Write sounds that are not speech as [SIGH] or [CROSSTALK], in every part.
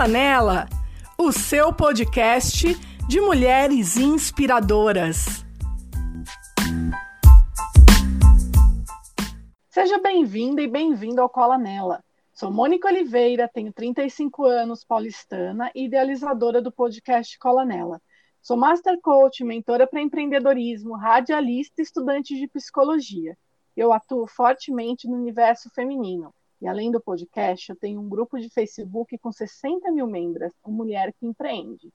Cola Nela, o seu podcast de mulheres inspiradoras. Seja bem-vinda e bem-vindo ao Cola Nela. Sou Mônica Oliveira, tenho 35 anos, paulistana e idealizadora do podcast Cola Nela. Sou Master Coach, mentora para empreendedorismo, radialista e estudante de psicologia. Eu atuo fortemente no universo feminino. E além do podcast, eu tenho um grupo de Facebook com 60 mil membros, o Mulher que Empreende.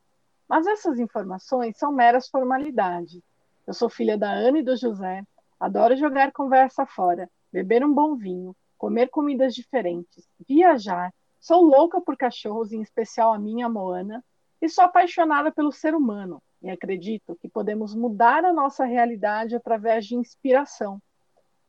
Mas essas informações são meras formalidades. Eu sou filha da Ana e do José, adoro jogar conversa fora, beber um bom vinho, comer comidas diferentes, viajar, sou louca por cachorros, em especial a minha Moana, e sou apaixonada pelo ser humano e acredito que podemos mudar a nossa realidade através de inspiração.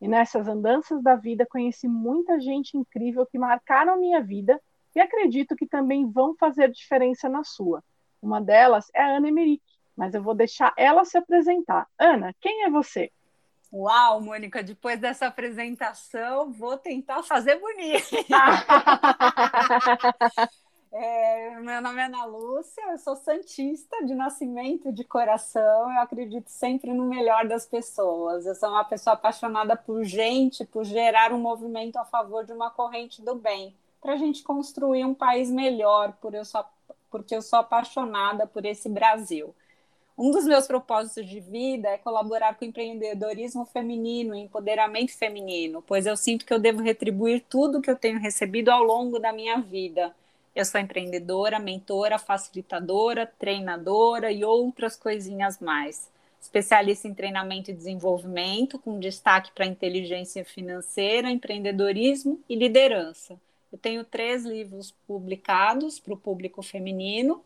E nessas andanças da vida conheci muita gente incrível que marcaram a minha vida e acredito que também vão fazer diferença na sua. Uma delas é a Ana Emerick, mas eu vou deixar ela se apresentar. Ana, quem é você? Uau, Mônica, depois dessa apresentação, vou tentar fazer bonito. [LAUGHS] [LAUGHS] É, meu nome é Ana Lúcia, eu sou santista de nascimento, de coração. Eu acredito sempre no melhor das pessoas. Eu sou uma pessoa apaixonada por gente, por gerar um movimento a favor de uma corrente do bem, para a gente construir um país melhor, por eu sou, porque eu sou apaixonada por esse Brasil. Um dos meus propósitos de vida é colaborar com o empreendedorismo feminino, empoderamento feminino, pois eu sinto que eu devo retribuir tudo que eu tenho recebido ao longo da minha vida eu sou empreendedora, mentora, facilitadora, treinadora e outras coisinhas mais. Especialista em treinamento e desenvolvimento, com destaque para inteligência financeira, empreendedorismo e liderança. Eu tenho três livros publicados para o público feminino.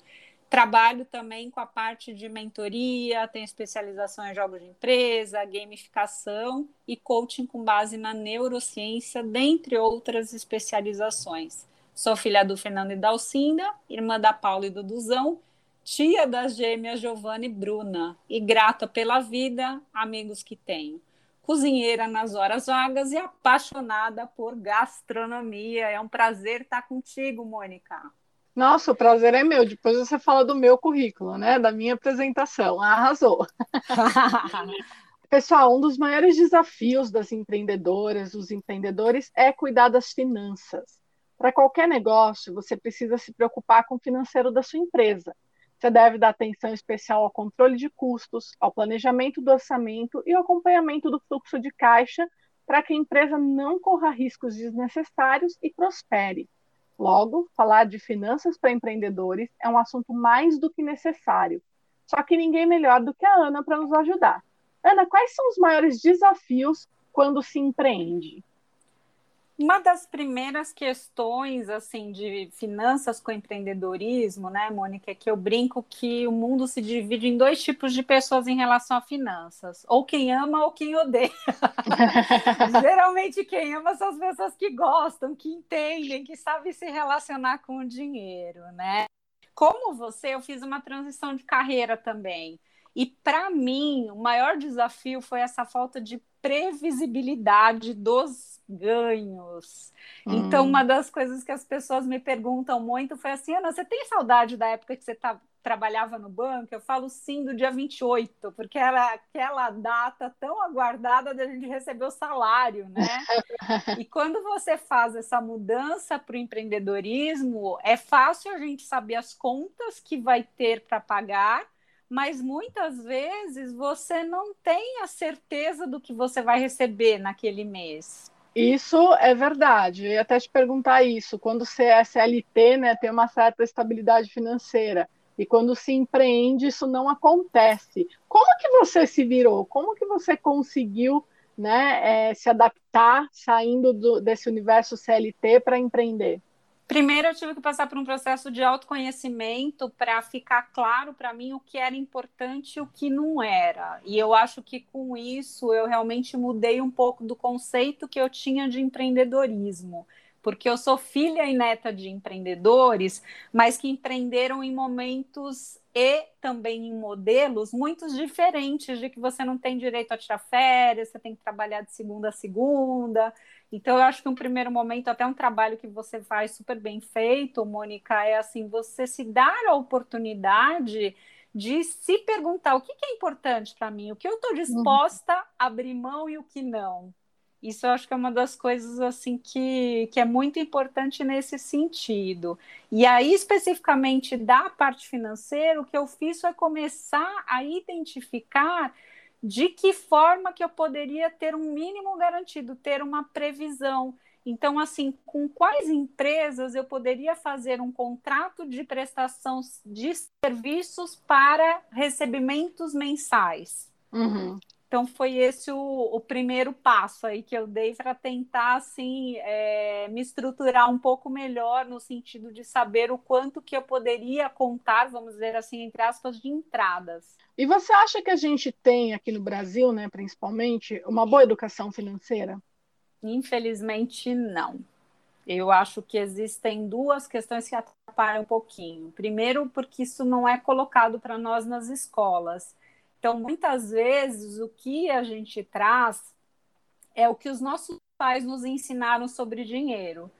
Trabalho também com a parte de mentoria, tenho especialização em jogos de empresa, gamificação e coaching com base na neurociência, dentre outras especializações. Sou filha do Fernando e da Alcinda, irmã da Paula e do Duzão, tia das gêmeas Giovanna e Bruna, e grata pela vida, amigos que tenho. Cozinheira nas horas vagas e apaixonada por gastronomia. É um prazer estar contigo, Mônica. Nossa, o prazer é meu. Depois você fala do meu currículo, né? Da minha apresentação. Arrasou. [LAUGHS] Pessoal, um dos maiores desafios das empreendedoras, dos empreendedores, é cuidar das finanças. Para qualquer negócio, você precisa se preocupar com o financeiro da sua empresa. Você deve dar atenção especial ao controle de custos, ao planejamento do orçamento e ao acompanhamento do fluxo de caixa para que a empresa não corra riscos desnecessários e prospere. Logo, falar de finanças para empreendedores é um assunto mais do que necessário. Só que ninguém melhor do que a Ana para nos ajudar. Ana, quais são os maiores desafios quando se empreende? Uma das primeiras questões assim de finanças com empreendedorismo, né, Mônica, é que eu brinco que o mundo se divide em dois tipos de pessoas em relação a finanças, ou quem ama ou quem odeia. [LAUGHS] Geralmente quem ama são as pessoas que gostam, que entendem, que sabem se relacionar com o dinheiro, né? Como você, eu fiz uma transição de carreira também. E para mim, o maior desafio foi essa falta de previsibilidade dos ganhos. Hum. Então, uma das coisas que as pessoas me perguntam muito foi assim: Ana, você tem saudade da época que você tá, trabalhava no banco? Eu falo sim, do dia 28, porque era aquela data tão aguardada da gente receber o salário, né? [LAUGHS] e quando você faz essa mudança para o empreendedorismo, é fácil a gente saber as contas que vai ter para pagar mas muitas vezes você não tem a certeza do que você vai receber naquele mês. Isso é verdade. Eu ia até te perguntar isso. Quando você é CLT, né, tem uma certa estabilidade financeira. E quando se empreende, isso não acontece. Como que você se virou? Como que você conseguiu né, é, se adaptar saindo do, desse universo CLT para empreender? Primeiro, eu tive que passar por um processo de autoconhecimento para ficar claro para mim o que era importante e o que não era. E eu acho que com isso eu realmente mudei um pouco do conceito que eu tinha de empreendedorismo. porque eu sou filha e neta de empreendedores, mas que empreenderam em momentos e também em modelos muito diferentes de que você não tem direito a tirar férias, você tem que trabalhar de segunda a segunda. Então, eu acho que um primeiro momento, até um trabalho que você faz super bem feito, Mônica, é assim, você se dar a oportunidade de se perguntar o que, que é importante para mim, o que eu estou disposta a abrir mão e o que não. Isso eu acho que é uma das coisas assim que, que é muito importante nesse sentido. E aí, especificamente da parte financeira, o que eu fiz foi começar a identificar de que forma que eu poderia ter um mínimo garantido, ter uma previsão. Então, assim, com quais empresas eu poderia fazer um contrato de prestação de serviços para recebimentos mensais? Uhum. Então foi esse o, o, primeiro passo aí que eu dei para tentar assim é, me estruturar um pouco melhor no sentido de saber o quanto que eu poderia contar, vamos dizer assim, entre aspas, de entradas. E você acha que a gente tem aqui no Brasil, né, principalmente, uma boa educação financeira? Infelizmente não. Eu acho que existem duas questões que atrapalham um pouquinho. Primeiro, porque isso não é colocado para nós nas escolas. Então, muitas vezes, o que a gente traz é o que os nossos pais nos ensinaram sobre dinheiro.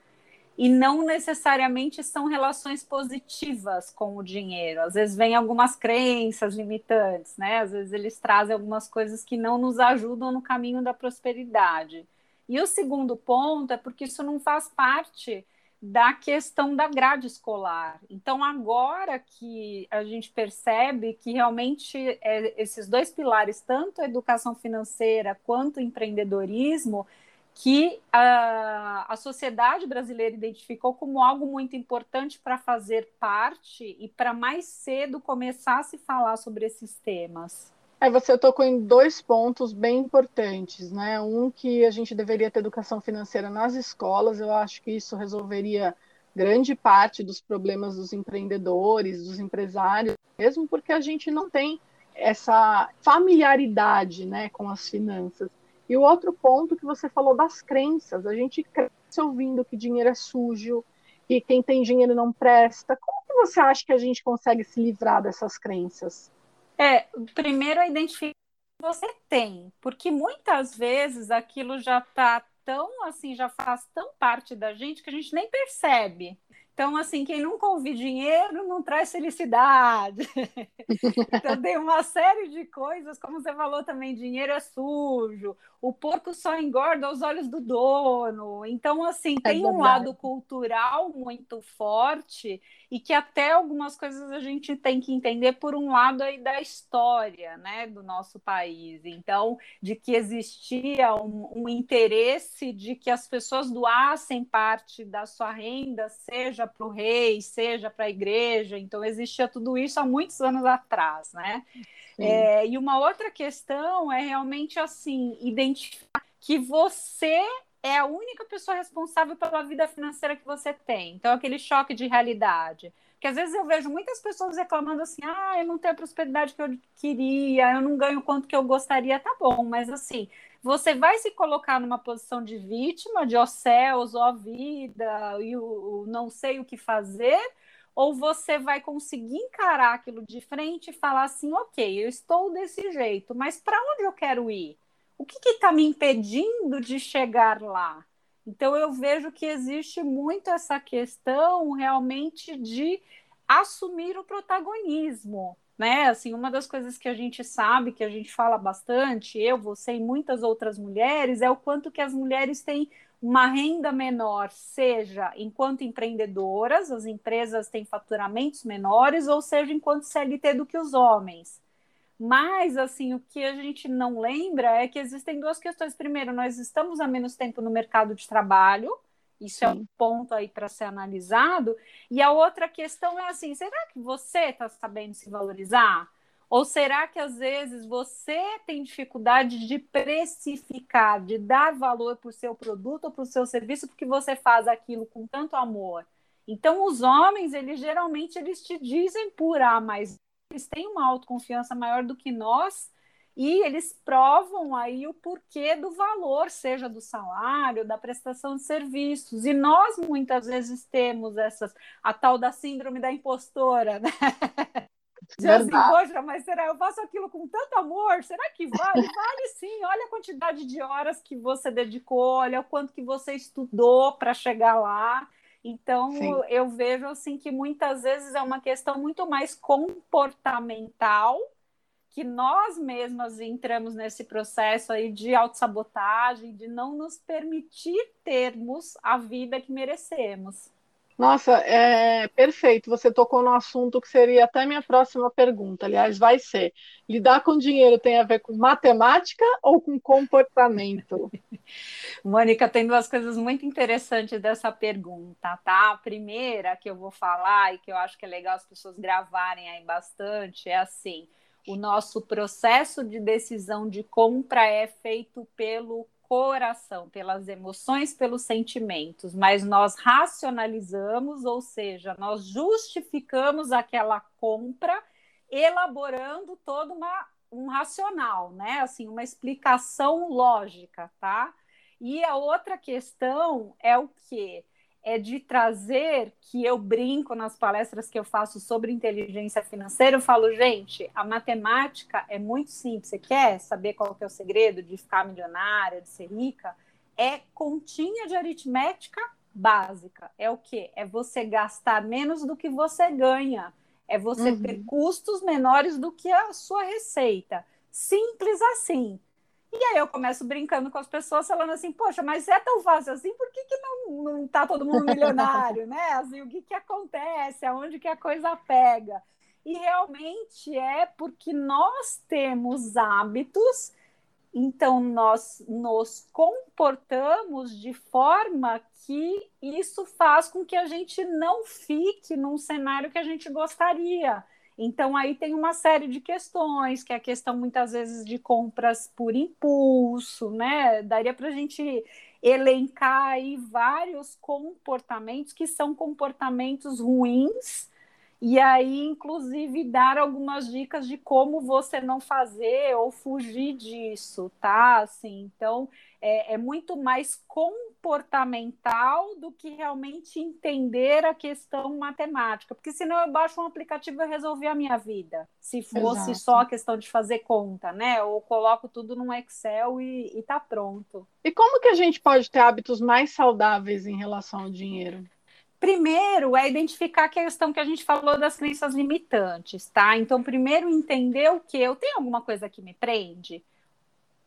E não necessariamente são relações positivas com o dinheiro. Às vezes vem algumas crenças limitantes, né? Às vezes eles trazem algumas coisas que não nos ajudam no caminho da prosperidade. E o segundo ponto é porque isso não faz parte da questão da grade escolar. Então, agora que a gente percebe que realmente é, esses dois pilares, tanto a educação financeira quanto o empreendedorismo, que a, a sociedade brasileira identificou como algo muito importante para fazer parte e para mais cedo começar a se falar sobre esses temas. É, você tocou em dois pontos bem importantes, né? Um que a gente deveria ter educação financeira nas escolas, eu acho que isso resolveria grande parte dos problemas dos empreendedores, dos empresários, mesmo porque a gente não tem essa familiaridade, né, com as finanças. E o outro ponto que você falou das crenças, a gente cresce ouvindo que dinheiro é sujo, que quem tem dinheiro não presta. Como que você acha que a gente consegue se livrar dessas crenças? É, primeiro é identificar o que você tem, porque muitas vezes aquilo já está tão assim, já faz tão parte da gente que a gente nem percebe. Então, assim, quem nunca ouviu dinheiro não traz felicidade. [LAUGHS] então, tem uma série de coisas, como você falou também, dinheiro é sujo, o porco só engorda aos olhos do dono. Então, assim, é tem é um lado cultural muito forte e que até algumas coisas a gente tem que entender por um lado aí da história, né, do nosso país. Então, de que existia um, um interesse de que as pessoas doassem parte da sua renda, seja para o rei, seja para a igreja. Então, existia tudo isso há muitos anos atrás, né? É, e uma outra questão é realmente assim identificar que você é a única pessoa responsável pela vida financeira que você tem. Então, aquele choque de realidade. Porque às vezes eu vejo muitas pessoas reclamando assim: ah, eu não tenho a prosperidade que eu queria, eu não ganho o quanto que eu gostaria. Tá bom, mas assim, você vai se colocar numa posição de vítima, de ó céus, ó vida, e o, o não sei o que fazer, ou você vai conseguir encarar aquilo de frente e falar assim: ok, eu estou desse jeito, mas para onde eu quero ir? O que está me impedindo de chegar lá? Então, eu vejo que existe muito essa questão realmente de assumir o protagonismo. Né? Assim, uma das coisas que a gente sabe, que a gente fala bastante, eu, você e muitas outras mulheres, é o quanto que as mulheres têm uma renda menor, seja enquanto empreendedoras, as empresas têm faturamentos menores, ou seja, enquanto CLT do que os homens. Mas, assim, o que a gente não lembra é que existem duas questões. Primeiro, nós estamos há menos tempo no mercado de trabalho, isso Sim. é um ponto aí para ser analisado. E a outra questão é assim: será que você está sabendo se valorizar? Ou será que às vezes você tem dificuldade de precificar, de dar valor para o seu produto ou para o seu serviço, porque você faz aquilo com tanto amor? Então, os homens, eles geralmente eles te dizem por A mais eles têm uma autoconfiança maior do que nós e eles provam aí o porquê do valor, seja do salário, da prestação de serviços. E nós muitas vezes temos essas a tal da síndrome da impostora, né? [LAUGHS] Assim, poxa, mas será eu faço aquilo com tanto amor? Será que vale? [LAUGHS] Vale sim. Olha a quantidade de horas que você dedicou, olha o quanto que você estudou para chegar lá. Então, sim. eu vejo assim que muitas vezes é uma questão muito mais comportamental que nós mesmas entramos nesse processo aí de autossabotagem, de não nos permitir termos a vida que merecemos. Nossa, é perfeito. Você tocou no assunto que seria até minha próxima pergunta. Aliás, vai ser: lidar com dinheiro tem a ver com matemática ou com comportamento? [LAUGHS] Mônica, tem duas coisas muito interessantes dessa pergunta, tá? A primeira que eu vou falar e que eu acho que é legal as pessoas gravarem aí bastante é assim: o nosso processo de decisão de compra é feito pelo coração, pelas emoções, pelos sentimentos, mas nós racionalizamos, ou seja, nós justificamos aquela compra elaborando todo uma, um racional, né? Assim, uma explicação lógica, tá? E a outra questão é o que? É de trazer que eu brinco nas palestras que eu faço sobre inteligência financeira, eu falo, gente, a matemática é muito simples. Você quer saber qual que é o segredo de ficar milionária, de ser rica? É continha de aritmética básica. É o quê? É você gastar menos do que você ganha. É você uhum. ter custos menores do que a sua receita. Simples assim. E aí eu começo brincando com as pessoas, falando assim, poxa, mas é tão fácil assim, por que, que não, não tá todo mundo milionário, né? Assim, o que, que acontece? Aonde que a coisa pega? E realmente é porque nós temos hábitos, então nós nos comportamos de forma que isso faz com que a gente não fique num cenário que a gente gostaria. Então, aí tem uma série de questões, que é a questão muitas vezes de compras por impulso, né? Daria para a gente elencar aí vários comportamentos que são comportamentos ruins e aí, inclusive, dar algumas dicas de como você não fazer ou fugir disso, tá? Assim, então, é, é, muito mais comportamental do que realmente entender a questão matemática, porque senão eu baixo um aplicativo e resolvi a minha vida, se fosse Exato. só a questão de fazer conta, né? Ou coloco tudo num Excel e, e tá pronto. E como que a gente pode ter hábitos mais saudáveis em relação ao dinheiro? Primeiro é identificar a questão que a gente falou das crenças limitantes, tá? Então, primeiro entender o que eu tenho alguma coisa que me prende.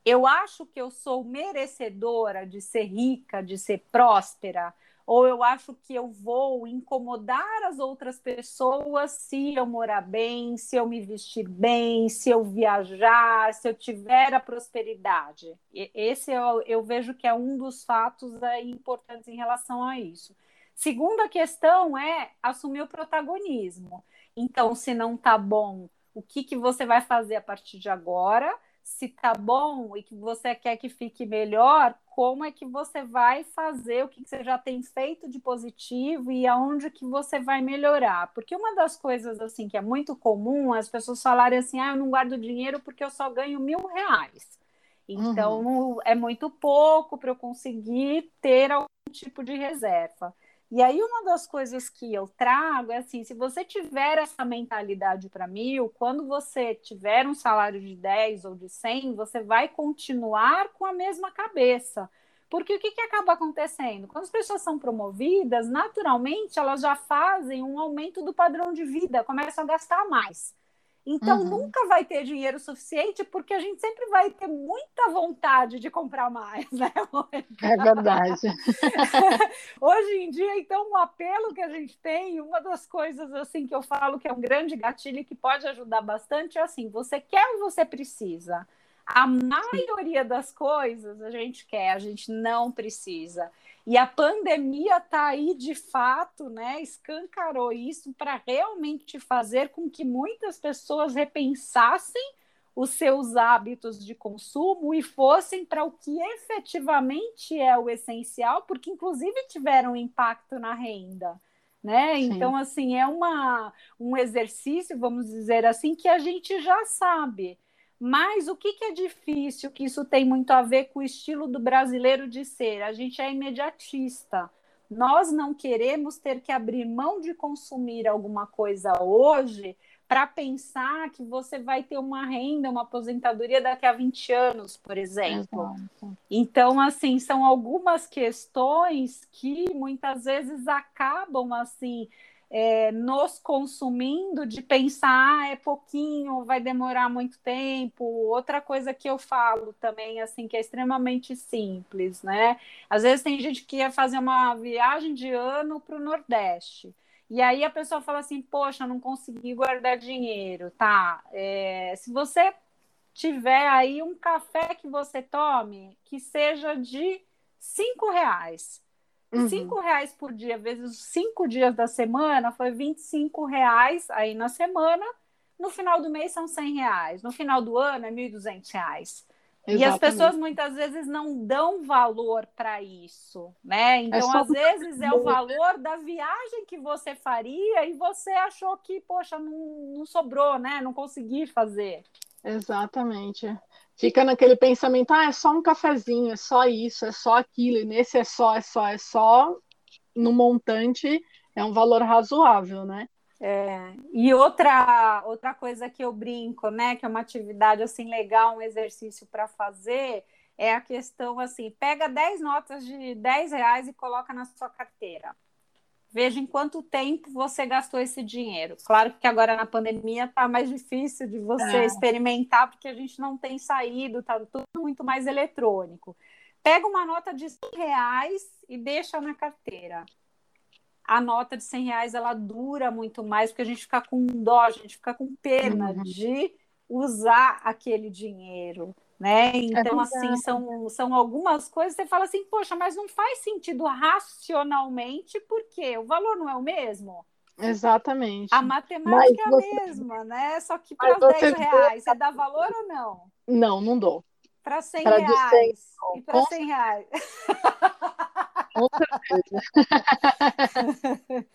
Eu acho que eu sou merecedora de ser rica, de ser próspera, ou eu acho que eu vou incomodar as outras pessoas se eu morar bem, se eu me vestir bem, se eu viajar, se eu tiver a prosperidade. Esse eu, eu vejo que é um dos fatos importantes em relação a isso. Segunda questão é assumir o protagonismo. Então, se não tá bom, o que, que você vai fazer a partir de agora? Se tá bom e que você quer que fique melhor, como é que você vai fazer, o que, que você já tem feito de positivo e aonde que você vai melhorar? Porque uma das coisas assim que é muito comum as pessoas falarem assim, ah, eu não guardo dinheiro porque eu só ganho mil reais. Então uhum. é muito pouco para eu conseguir ter algum tipo de reserva. E aí, uma das coisas que eu trago é assim: se você tiver essa mentalidade para mil, quando você tiver um salário de 10 ou de 100, você vai continuar com a mesma cabeça. Porque o que, que acaba acontecendo? Quando as pessoas são promovidas, naturalmente elas já fazem um aumento do padrão de vida, começam a gastar mais. Então, uhum. nunca vai ter dinheiro suficiente, porque a gente sempre vai ter muita vontade de comprar mais, né, É verdade. [LAUGHS] Hoje em dia, então, o apelo que a gente tem, uma das coisas assim que eu falo que é um grande gatilho que pode ajudar bastante é assim: você quer ou você precisa? A maioria das coisas a gente quer, a gente não precisa. E a pandemia está aí de fato, né? Escancarou isso para realmente fazer com que muitas pessoas repensassem os seus hábitos de consumo e fossem para o que efetivamente é o essencial, porque inclusive tiveram impacto na renda. Né? Então, assim, é uma, um exercício, vamos dizer assim, que a gente já sabe Mas o que, que é difícil, que isso tem muito a ver com o estilo do brasileiro de ser? A gente é imediatista. Nós não queremos ter que abrir mão de consumir alguma coisa hoje para pensar que você vai ter uma renda, uma aposentadoria daqui a 20 anos, por exemplo. Exato. Então, assim, são algumas questões que muitas vezes acabam assim é, nos consumindo de pensar ah, é pouquinho, vai demorar muito tempo. Outra coisa que eu falo também, assim, que é extremamente simples, né? Às vezes tem gente que ia fazer uma viagem de ano para o Nordeste. E aí a pessoa fala assim, poxa, não consegui guardar dinheiro, tá? É, se você tiver aí um café que você tome, que seja de cinco reais. Uhum. Cinco reais por dia, vezes os cinco dias da semana, foi 25 reais aí na semana. No final do mês são 100 reais. No final do ano é 1.200 reais. Exatamente. E as pessoas muitas vezes não dão valor para isso, né? É então, é às vezes, é o valor da viagem que você faria e você achou que, poxa, não, não sobrou, né? Não consegui fazer. Exatamente. Fica naquele pensamento, ah, é só um cafezinho, é só isso, é só aquilo, e nesse é só, é só, é só, no montante é um valor razoável, né? É, e outra, outra coisa que eu brinco, né, que é uma atividade assim legal, um exercício para fazer, é a questão assim: pega 10 notas de 10 reais e coloca na sua carteira. Veja em quanto tempo você gastou esse dinheiro. Claro que agora na pandemia está mais difícil de você é. experimentar, porque a gente não tem saído, está tudo muito mais eletrônico. Pega uma nota de 100 reais e deixa na carteira a nota de 100 reais ela dura muito mais, porque a gente fica com dó, a gente fica com pena uhum. de usar aquele dinheiro. Né? É então, é assim, são, são algumas coisas você fala assim, poxa, mas não faz sentido racionalmente, porque o valor não é o mesmo. Exatamente. A matemática é a mesma, né? Só que para 10 reais, você dá valor ou não? Não, não dou. Para 100 pra reais. 100, e para 100 reais. Com certeza. [LAUGHS]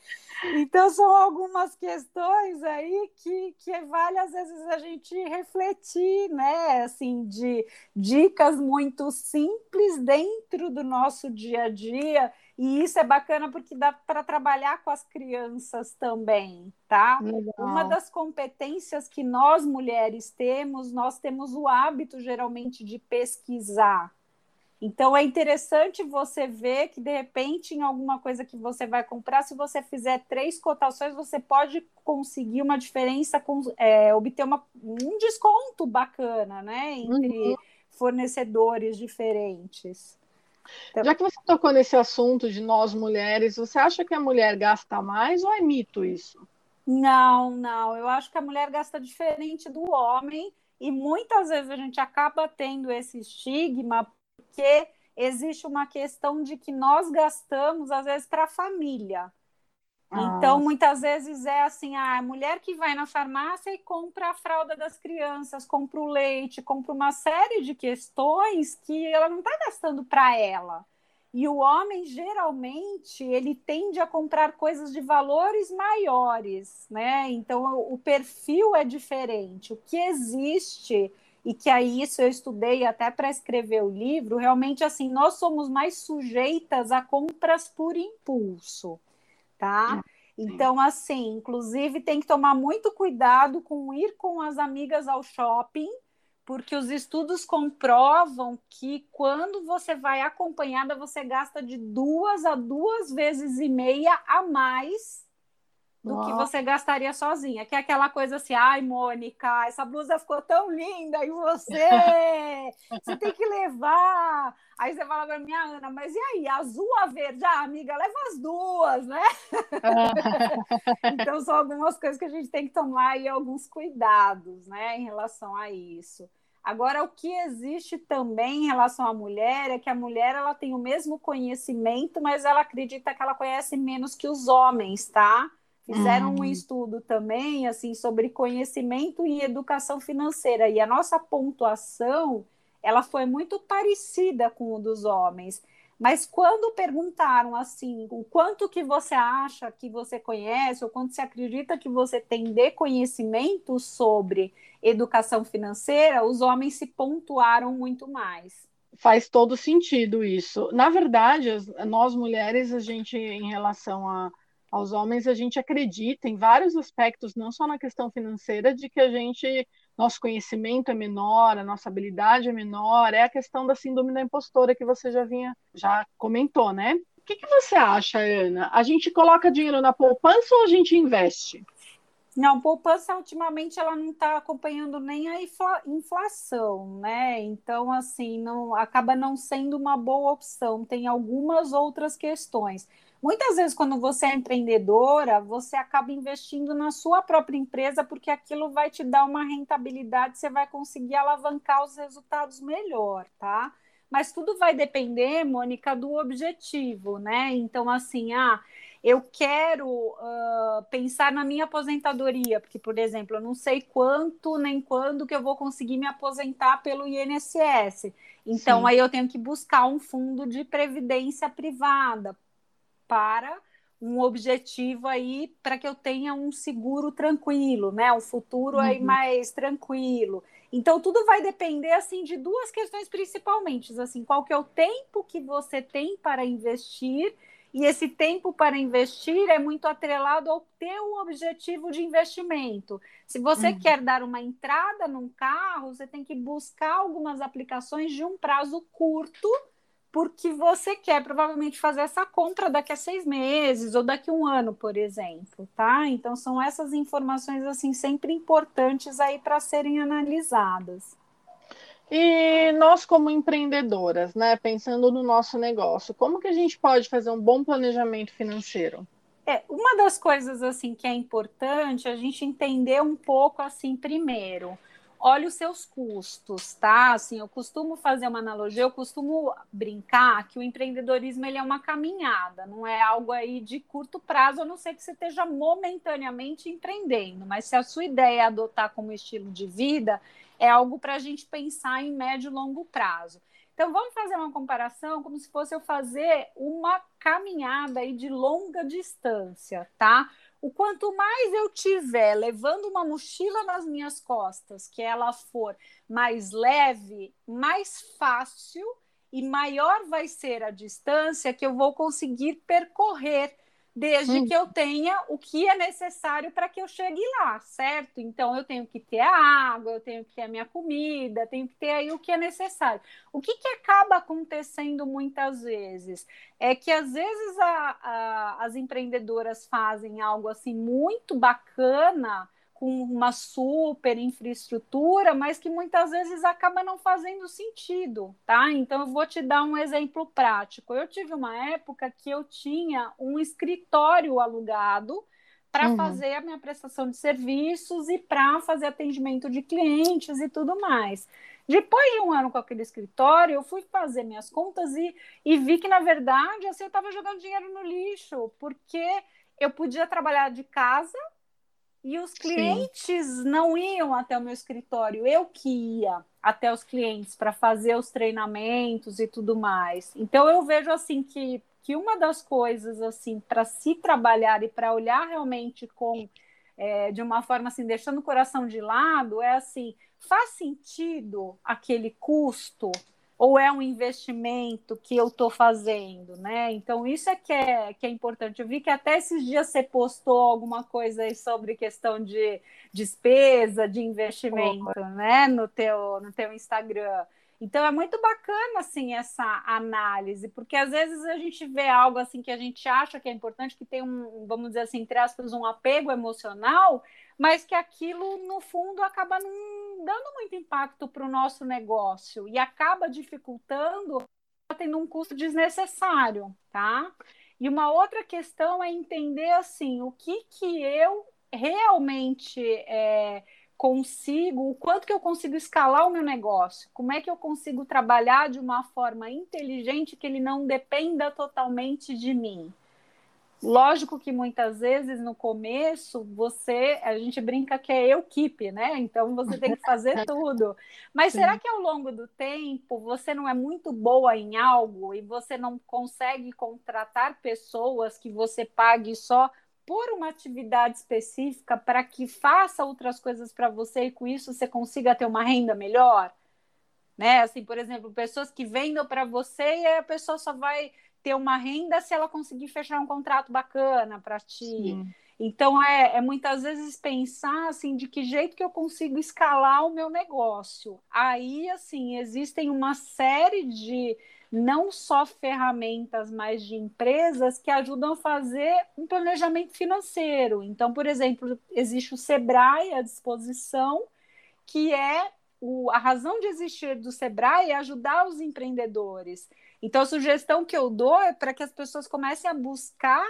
então, são algumas questões aí que, que vale, às vezes, a gente refletir, né? Assim, de dicas muito simples dentro do nosso dia a dia. E isso é bacana porque dá para trabalhar com as crianças também, tá? Legal. Uma das competências que nós mulheres temos, nós temos o hábito geralmente de pesquisar. Então é interessante você ver que de repente em alguma coisa que você vai comprar, se você fizer três cotações, você pode conseguir uma diferença, com, é, obter uma, um desconto bacana, né, entre uhum. fornecedores diferentes. Então... Já que você tocou nesse assunto de nós mulheres, você acha que a mulher gasta mais ou é mito isso? Não, não. Eu acho que a mulher gasta diferente do homem e muitas vezes a gente acaba tendo esse estigma porque existe uma questão de que nós gastamos, às vezes, para a família. Ah. Então, muitas vezes é assim: ah, a mulher que vai na farmácia e compra a fralda das crianças, compra o leite, compra uma série de questões que ela não está gastando para ela. E o homem, geralmente, ele tende a comprar coisas de valores maiores, né? Então, o perfil é diferente. O que existe e que aí isso eu estudei até para escrever o livro, realmente assim, nós somos mais sujeitas a compras por impulso, tá? Então, assim, inclusive tem que tomar muito cuidado com ir com as amigas ao shopping, porque os estudos comprovam que quando você vai acompanhada, você gasta de duas a duas vezes e meia a mais do que você gastaria sozinha. Que é aquela coisa assim, ai, Mônica, essa blusa ficou tão linda, e você? [LAUGHS] você tem que levar. Aí você fala para mim, ah, Ana, mas e aí, azul a verde? Ah, amiga, leva as duas, né? [LAUGHS] então, são algumas coisas que a gente tem que tomar e alguns cuidados, né, em relação a isso. Agora, o que existe também em relação à mulher é que a mulher ela tem o mesmo conhecimento, mas ela acredita que ela conhece menos que os homens, tá? Fizeram um uhum. estudo também assim sobre conhecimento e educação financeira e a nossa pontuação ela foi muito parecida com o dos homens, Mas quando perguntaram assim, o quanto que você acha que você conhece, ou quanto você acredita que você tem de conhecimento sobre educação financeira, os homens se pontuaram muito mais. Faz todo sentido isso. Na verdade, nós mulheres, a gente, em relação a, aos homens, a gente acredita em vários aspectos, não só na questão financeira, de que a gente nosso conhecimento é menor, a nossa habilidade é menor, é a questão da síndrome da impostora que você já vinha, já comentou, né? O que, que você acha, Ana? A gente coloca dinheiro na poupança ou a gente investe? Não, poupança ultimamente ela não está acompanhando nem a inflação, né? Então, assim, não acaba não sendo uma boa opção. Tem algumas outras questões. Muitas vezes, quando você é empreendedora, você acaba investindo na sua própria empresa, porque aquilo vai te dar uma rentabilidade, você vai conseguir alavancar os resultados melhor, tá? Mas tudo vai depender, Mônica, do objetivo, né? Então, assim, ah, eu quero uh, pensar na minha aposentadoria, porque, por exemplo, eu não sei quanto nem quando que eu vou conseguir me aposentar pelo INSS. Então, Sim. aí eu tenho que buscar um fundo de previdência privada para um objetivo aí para que eu tenha um seguro tranquilo, né? Um futuro uhum. aí mais tranquilo. Então tudo vai depender assim de duas questões principalmente, assim, qual que é o tempo que você tem para investir e esse tempo para investir é muito atrelado ao teu objetivo de investimento. Se você uhum. quer dar uma entrada num carro, você tem que buscar algumas aplicações de um prazo curto porque você quer provavelmente fazer essa compra daqui a seis meses ou daqui a um ano, por exemplo, tá? Então são essas informações assim sempre importantes aí para serem analisadas. E nós como empreendedoras, né, pensando no nosso negócio, como que a gente pode fazer um bom planejamento financeiro? É, uma das coisas assim que é importante a gente entender um pouco assim primeiro olhe os seus custos, tá? Assim, eu costumo fazer uma analogia, eu costumo brincar que o empreendedorismo ele é uma caminhada, não é algo aí de curto prazo, a não ser que você esteja momentaneamente empreendendo, mas se a sua ideia é adotar como estilo de vida, é algo para a gente pensar em médio e longo prazo. Então vamos fazer uma comparação como se fosse eu fazer uma caminhada aí de longa distância, tá? O quanto mais eu tiver levando uma mochila nas minhas costas, que ela for mais leve, mais fácil e maior vai ser a distância que eu vou conseguir percorrer desde hum. que eu tenha o que é necessário para que eu chegue lá, certo? Então eu tenho que ter a água, eu tenho que ter a minha comida, tenho que ter aí o que é necessário. O que, que acaba acontecendo muitas vezes é que às vezes a, a, as empreendedoras fazem algo assim muito bacana com uma super infraestrutura, mas que muitas vezes acaba não fazendo sentido, tá? Então eu vou te dar um exemplo prático. Eu tive uma época que eu tinha um escritório alugado para uhum. fazer a minha prestação de serviços e para fazer atendimento de clientes e tudo mais. Depois de um ano com aquele escritório, eu fui fazer minhas contas e, e vi que, na verdade, assim, eu estava jogando dinheiro no lixo, porque eu podia trabalhar de casa e os clientes Sim. não iam até o meu escritório, eu que ia até os clientes para fazer os treinamentos e tudo mais. Então eu vejo assim que, que uma das coisas assim para se trabalhar e para olhar realmente com é, de uma forma assim deixando o coração de lado é assim faz sentido aquele custo ou é um investimento que eu estou fazendo, né? Então, isso é que, é que é importante. Eu vi que até esses dias você postou alguma coisa aí sobre questão de despesa, de investimento, oh. né? No teu, no teu Instagram. Então é muito bacana assim essa análise, porque às vezes a gente vê algo assim que a gente acha que é importante, que tem um, vamos dizer assim, entre aspas, um apego emocional, mas que aquilo no fundo acaba não dando muito impacto para o nosso negócio e acaba dificultando, tendo um custo desnecessário, tá? E uma outra questão é entender assim o que que eu realmente é, consigo, o quanto que eu consigo escalar o meu negócio, como é que eu consigo trabalhar de uma forma inteligente que ele não dependa totalmente de mim. Lógico que muitas vezes no começo você, a gente brinca que é equipe, né? Então você tem que fazer [LAUGHS] tudo. Mas Sim. será que ao longo do tempo você não é muito boa em algo e você não consegue contratar pessoas que você pague só por uma atividade específica para que faça outras coisas para você e com isso você consiga ter uma renda melhor? Né? Assim, por exemplo, pessoas que vendam para você e a pessoa só vai ter uma renda se ela conseguir fechar um contrato bacana para ti. Sim. Então, é, é, muitas vezes pensar assim, de que jeito que eu consigo escalar o meu negócio. Aí, assim, existem uma série de não só ferramentas, mas de empresas que ajudam a fazer um planejamento financeiro. Então, por exemplo, existe o Sebrae à disposição, que é o, a razão de existir do Sebrae é ajudar os empreendedores. Então, a sugestão que eu dou é para que as pessoas comecem a buscar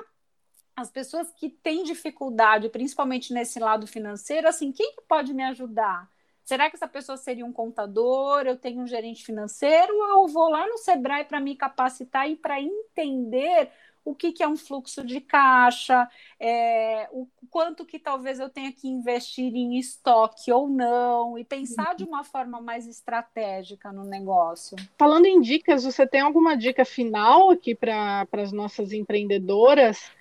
as pessoas que têm dificuldade, principalmente nesse lado financeiro, assim, quem que pode me ajudar? Será que essa pessoa seria um contador? Eu tenho um gerente financeiro? Ou eu vou lá no Sebrae para me capacitar e para entender o que, que é um fluxo de caixa, é, o quanto que talvez eu tenha que investir em estoque ou não, e pensar de uma forma mais estratégica no negócio. Falando em dicas, você tem alguma dica final aqui para as nossas empreendedoras?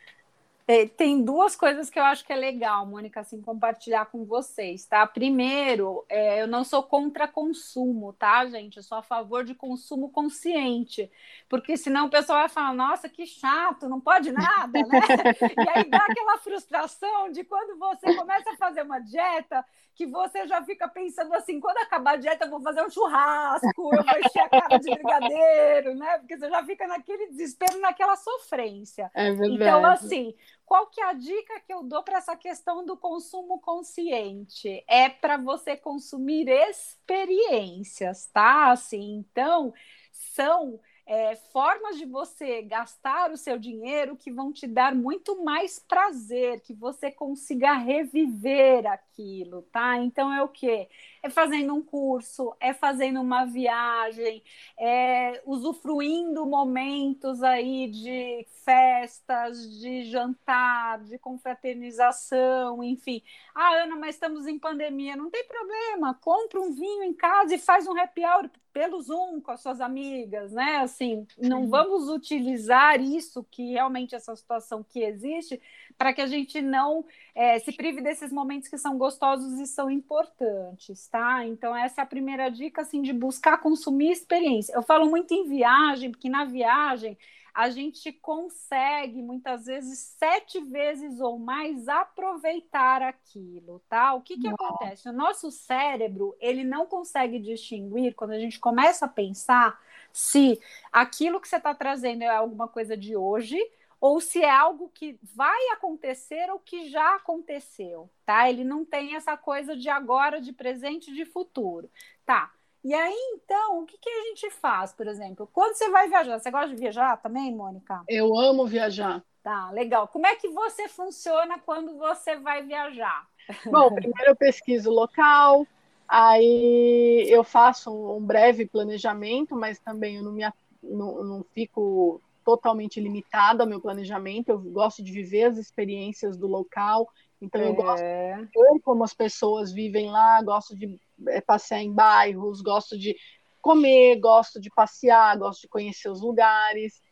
É, tem duas coisas que eu acho que é legal, Mônica, assim, compartilhar com vocês, tá? Primeiro, é, eu não sou contra consumo, tá, gente? Eu sou a favor de consumo consciente, porque senão o pessoal vai falar, nossa, que chato, não pode nada, né? [LAUGHS] e aí dá aquela frustração de quando você começa a fazer uma dieta, que você já fica pensando assim, quando acabar a dieta eu vou fazer um churrasco, eu vou encher a cara de brigadeiro, né? Porque você já fica naquele desespero, naquela sofrência. É verdade. Então, assim, qual que é a dica que eu dou para essa questão do consumo consciente? É para você consumir experiências, tá? Assim, então, são é, formas de você gastar o seu dinheiro que vão te dar muito mais prazer, que você consiga reviver aquilo, tá? Então é o que? É fazendo um curso, é fazendo uma viagem, é usufruindo momentos aí de festas, de jantar, de confraternização, enfim. Ah, Ana, mas estamos em pandemia, não tem problema, compra um vinho em casa e faz um happy hour pelo Zoom com as suas amigas, né? Assim, não vamos utilizar isso que realmente essa situação que existe para que a gente não é, se prive desses momentos que são gostosos e são importantes, tá? Então essa é a primeira dica, assim, de buscar consumir experiência. Eu falo muito em viagem, porque na viagem a gente consegue muitas vezes sete vezes ou mais aproveitar aquilo, tá? O que que acontece? O nosso cérebro, ele não consegue distinguir quando a gente começa a pensar se aquilo que você está trazendo é alguma coisa de hoje ou se é algo que vai acontecer ou que já aconteceu, tá? Ele não tem essa coisa de agora, de presente, de futuro, tá? E aí, então, o que, que a gente faz, por exemplo? Quando você vai viajar, você gosta de viajar também, Mônica? Eu amo viajar. Tá, legal. Como é que você funciona quando você vai viajar? Bom, primeiro eu pesquiso o local, aí eu faço um breve planejamento, mas também eu não, me, não, não fico totalmente limitada ao meu planejamento, eu gosto de viver as experiências do local, então é. eu gosto de ver como as pessoas vivem lá, gosto de é, passear em bairros, gosto de comer, gosto de passear, gosto de conhecer os lugares.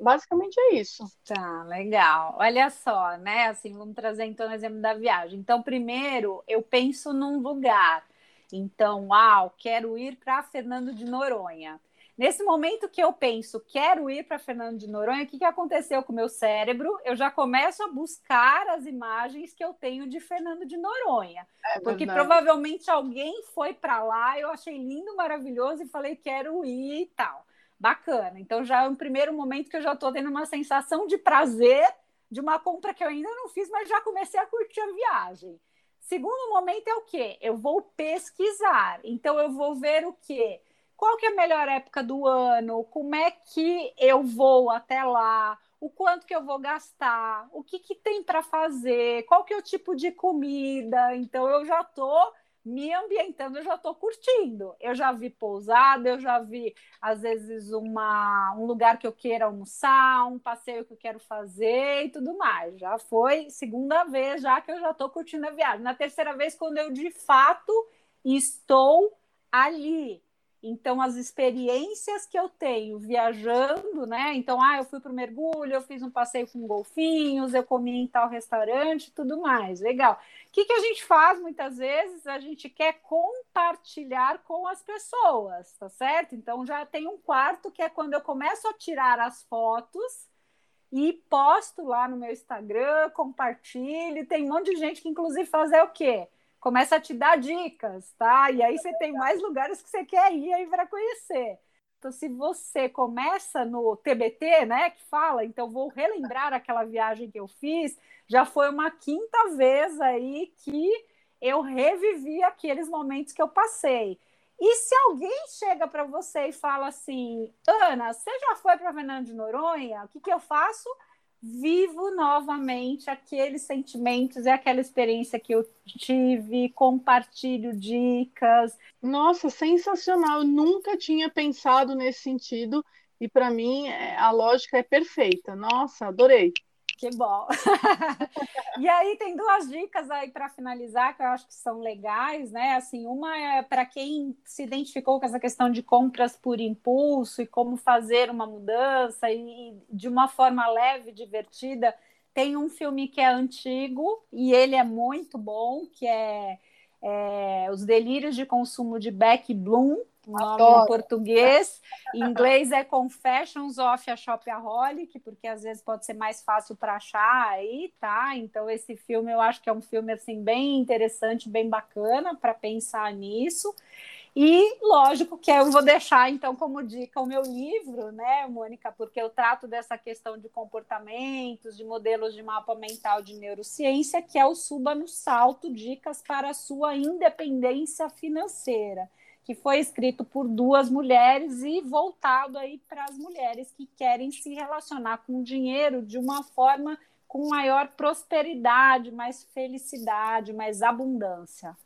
Basicamente é isso. Tá, legal. Olha só, né? Assim, vamos trazer então o exemplo da viagem. Então, primeiro, eu penso num lugar. Então, uau, quero ir para Fernando de Noronha. Nesse momento que eu penso, quero ir para Fernando de Noronha, o que, que aconteceu com o meu cérebro? Eu já começo a buscar as imagens que eu tenho de Fernando de Noronha. É porque provavelmente alguém foi para lá, eu achei lindo, maravilhoso e falei, quero ir e tal. Bacana. Então já é um primeiro momento que eu já estou tendo uma sensação de prazer de uma compra que eu ainda não fiz, mas já comecei a curtir a viagem. Segundo momento é o quê? Eu vou pesquisar. Então eu vou ver o quê? Qual que é a melhor época do ano, como é que eu vou até lá, o quanto que eu vou gastar, o que, que tem para fazer, qual que é o tipo de comida. Então eu já estou me ambientando, eu já estou curtindo. Eu já vi pousada, eu já vi, às vezes, uma, um lugar que eu queira almoçar, um passeio que eu quero fazer e tudo mais. Já foi segunda vez já que eu já estou curtindo a viagem. Na terceira vez, quando eu de fato estou ali. Então, as experiências que eu tenho viajando, né? Então, ah, eu fui para o mergulho, eu fiz um passeio com golfinhos, eu comi em tal restaurante, tudo mais. Legal. O que, que a gente faz muitas vezes? A gente quer compartilhar com as pessoas, tá certo? Então, já tem um quarto que é quando eu começo a tirar as fotos e posto lá no meu Instagram, compartilho. Tem um monte de gente que, inclusive, faz é o quê? Começa a te dar dicas, tá? E aí você tem mais lugares que você quer ir aí para conhecer. Então, se você começa no TBT, né, que fala, então vou relembrar aquela viagem que eu fiz, já foi uma quinta vez aí que eu revivi aqueles momentos que eu passei. E se alguém chega para você e fala assim, Ana, você já foi para Fernando de Noronha? O que, que eu faço? Vivo novamente aqueles sentimentos e aquela experiência que eu tive, compartilho dicas. Nossa, sensacional! Eu nunca tinha pensado nesse sentido e para mim é, a lógica é perfeita. Nossa, adorei. Que bom. [LAUGHS] e aí tem duas dicas aí para finalizar que eu acho que são legais, né? Assim, uma é para quem se identificou com essa questão de compras por impulso e como fazer uma mudança e de uma forma leve, divertida. Tem um filme que é antigo e ele é muito bom, que é, é Os Delírios de Consumo de Beck Bloom, o nome em português. Em inglês é Confessions of a Shopaholic, porque às vezes pode ser mais fácil para achar aí, tá? Então esse filme eu acho que é um filme assim bem interessante, bem bacana para pensar nisso. E lógico que eu vou deixar então como dica o meu livro, né, Mônica, porque eu trato dessa questão de comportamentos, de modelos de mapa mental de neurociência, que é o Suba no Salto, dicas para a sua independência financeira que foi escrito por duas mulheres e voltado aí para as mulheres que querem se relacionar com o dinheiro de uma forma com maior prosperidade, mais felicidade, mais abundância.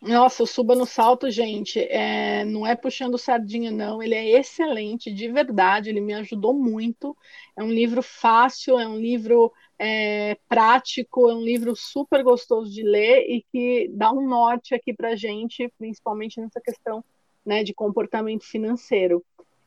Nossa, o Suba no Salto, gente, é, não é puxando sardinha, não. Ele é excelente, de verdade. Ele me ajudou muito. É um livro fácil, é um livro é, prático, é um livro super gostoso de ler e que dá um norte aqui para gente, principalmente nessa questão né, de comportamento financeiro.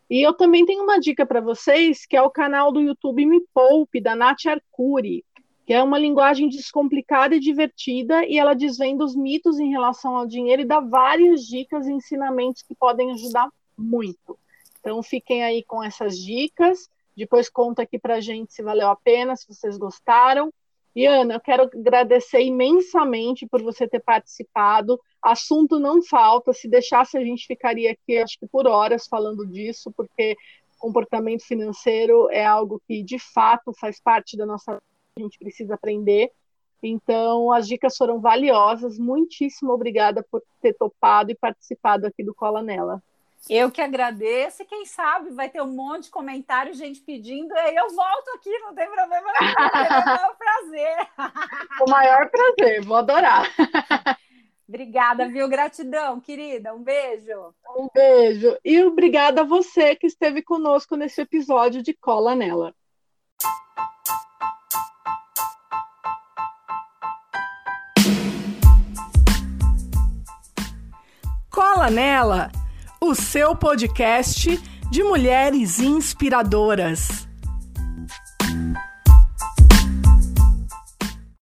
E eu também tenho uma dica para vocês, que é o canal do YouTube Me Poupe, da Nath Arcuri que é uma linguagem descomplicada e divertida, e ela desvenda os mitos em relação ao dinheiro e dá várias dicas e ensinamentos que podem ajudar muito. Então fiquem aí com essas dicas, depois conta aqui pra gente se valeu a pena, se vocês gostaram. E Ana, eu quero agradecer imensamente por você ter participado. Assunto não falta, se deixasse a gente ficaria aqui, acho que por horas falando disso, porque comportamento financeiro é algo que de fato faz parte da nossa a gente precisa aprender. Então, as dicas foram valiosas. Muitíssimo obrigada por ter topado e participado aqui do Cola Nela. Eu que agradeço, e quem sabe vai ter um monte de comentário, gente pedindo, aí eu volto aqui, não tem problema nenhum, é um prazer. O maior prazer, vou adorar. Obrigada, viu? Gratidão, querida. Um beijo. Um beijo. E obrigada a você que esteve conosco nesse episódio de Cola Nela. Cola Nela, o seu podcast de mulheres inspiradoras.